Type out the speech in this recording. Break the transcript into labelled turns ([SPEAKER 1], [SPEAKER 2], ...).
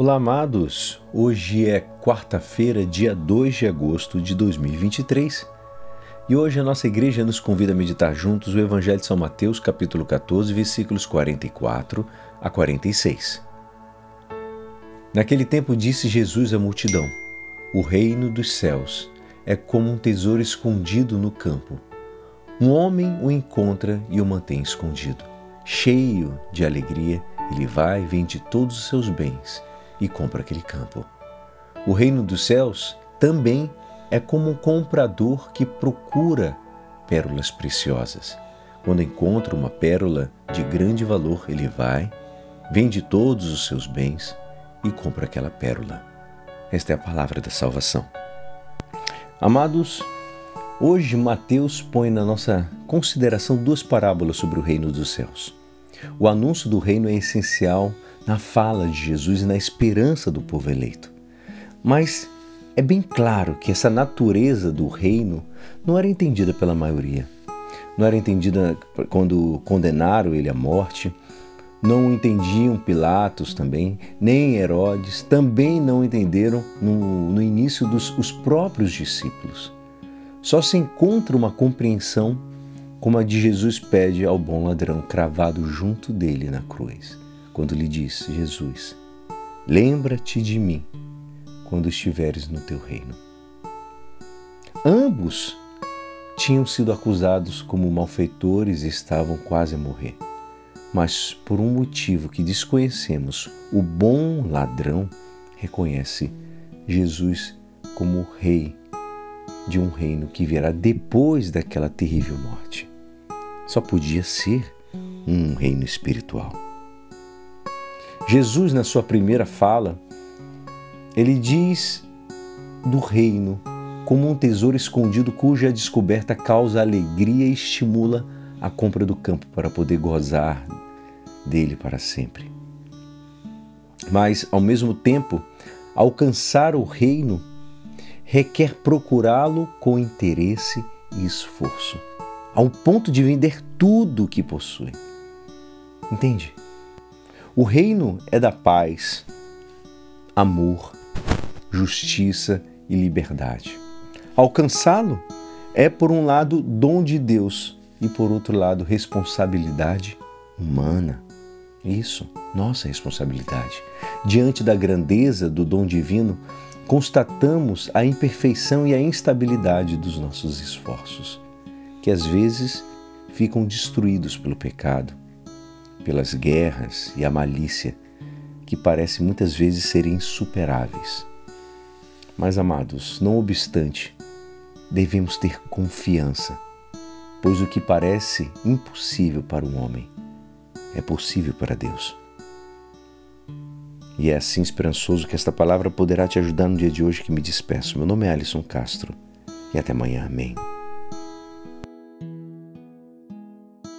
[SPEAKER 1] Olá, amados! Hoje é quarta-feira, dia 2 de agosto de 2023 e hoje a nossa igreja nos convida a meditar juntos o Evangelho de São Mateus, capítulo 14, versículos 44 a 46. Naquele tempo disse Jesus à multidão: O reino dos céus é como um tesouro escondido no campo. Um homem o encontra e o mantém escondido. Cheio de alegria, ele vai, vende todos os seus bens e compra aquele campo. O reino dos céus também é como um comprador que procura pérolas preciosas. Quando encontra uma pérola de grande valor, ele vai, vende todos os seus bens e compra aquela pérola. Esta é a palavra da salvação. Amados, hoje Mateus põe na nossa consideração duas parábolas sobre o reino dos céus. O anúncio do reino é essencial na fala de Jesus e na esperança do povo eleito. Mas é bem claro que essa natureza do reino não era entendida pela maioria. Não era entendida quando condenaram ele à morte, não entendiam Pilatos também, nem Herodes, também não entenderam no, no início dos os próprios discípulos. Só se encontra uma compreensão como a de Jesus pede ao bom ladrão cravado junto dele na cruz quando lhe disse: Jesus, lembra-te de mim quando estiveres no teu reino. Ambos tinham sido acusados como malfeitores e estavam quase a morrer. Mas por um motivo que desconhecemos, o bom ladrão reconhece Jesus como rei de um reino que virá depois daquela terrível morte. Só podia ser um reino espiritual. Jesus, na sua primeira fala, ele diz do reino como um tesouro escondido cuja descoberta causa alegria e estimula a compra do campo para poder gozar dele para sempre. Mas, ao mesmo tempo, alcançar o reino requer procurá-lo com interesse e esforço, ao ponto de vender tudo o que possui. Entende? O reino é da paz, amor, justiça e liberdade. Alcançá-lo é, por um lado, dom de Deus e, por outro lado, responsabilidade humana. Isso, nossa responsabilidade. Diante da grandeza do dom divino, constatamos a imperfeição e a instabilidade dos nossos esforços, que às vezes ficam destruídos pelo pecado pelas guerras e a malícia que parece muitas vezes serem insuperáveis. Mas, amados, não obstante, devemos ter confiança, pois o que parece impossível para um homem é possível para Deus. E é assim esperançoso que esta palavra poderá te ajudar no dia de hoje que me despeço. Meu nome é Alisson Castro e até amanhã. Amém.